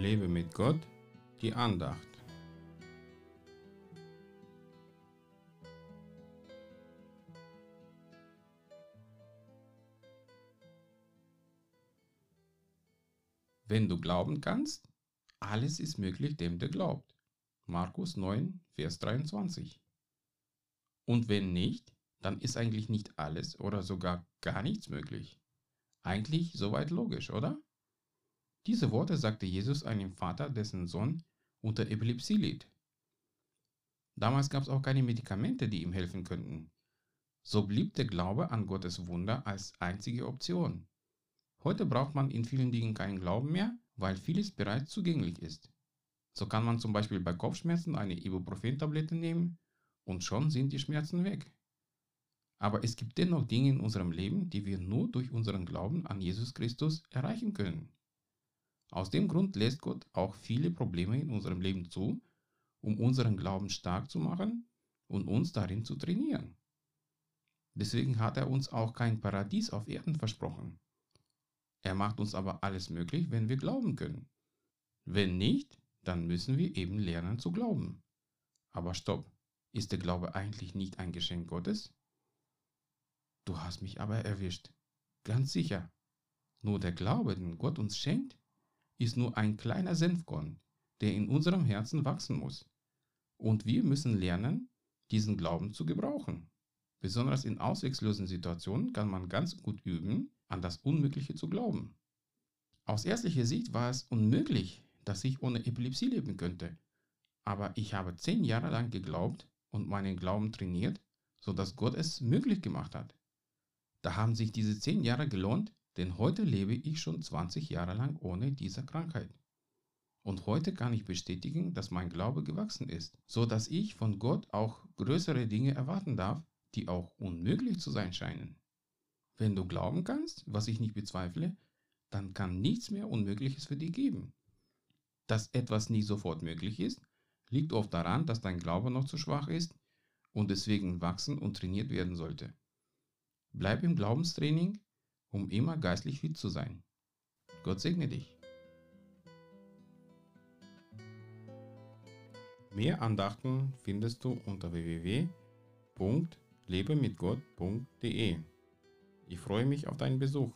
Lebe mit Gott, die Andacht. Wenn du glauben kannst, alles ist möglich dem, der glaubt. Markus 9, Vers 23. Und wenn nicht, dann ist eigentlich nicht alles oder sogar gar nichts möglich. Eigentlich soweit logisch, oder? Diese Worte sagte Jesus einem Vater, dessen Sohn unter Epilepsie litt. Damals gab es auch keine Medikamente, die ihm helfen könnten. So blieb der Glaube an Gottes Wunder als einzige Option. Heute braucht man in vielen Dingen keinen Glauben mehr, weil vieles bereits zugänglich ist. So kann man zum Beispiel bei Kopfschmerzen eine Ibuprofen-Tablette nehmen und schon sind die Schmerzen weg. Aber es gibt dennoch Dinge in unserem Leben, die wir nur durch unseren Glauben an Jesus Christus erreichen können. Aus dem Grund lässt Gott auch viele Probleme in unserem Leben zu, um unseren Glauben stark zu machen und uns darin zu trainieren. Deswegen hat er uns auch kein Paradies auf Erden versprochen. Er macht uns aber alles möglich, wenn wir glauben können. Wenn nicht, dann müssen wir eben lernen zu glauben. Aber stopp, ist der Glaube eigentlich nicht ein Geschenk Gottes? Du hast mich aber erwischt. Ganz sicher. Nur der Glaube, den Gott uns schenkt, ist nur ein kleiner Senfkorn, der in unserem Herzen wachsen muss. Und wir müssen lernen, diesen Glauben zu gebrauchen. Besonders in ausweglosen Situationen kann man ganz gut üben, an das Unmögliche zu glauben. Aus ärztlicher Sicht war es unmöglich, dass ich ohne Epilepsie leben könnte. Aber ich habe zehn Jahre lang geglaubt und meinen Glauben trainiert, sodass Gott es möglich gemacht hat. Da haben sich diese zehn Jahre gelohnt, denn heute lebe ich schon 20 Jahre lang ohne diese Krankheit. Und heute kann ich bestätigen, dass mein Glaube gewachsen ist, so dass ich von Gott auch größere Dinge erwarten darf, die auch unmöglich zu sein scheinen. Wenn du glauben kannst, was ich nicht bezweifle, dann kann nichts mehr Unmögliches für dich geben. Dass etwas nie sofort möglich ist, liegt oft daran, dass dein Glaube noch zu schwach ist und deswegen wachsen und trainiert werden sollte. Bleib im Glaubenstraining, um immer geistlich fit zu sein. Gott segne dich. Mehr Andachten findest du unter www.lebemitgott.de. Ich freue mich auf deinen Besuch.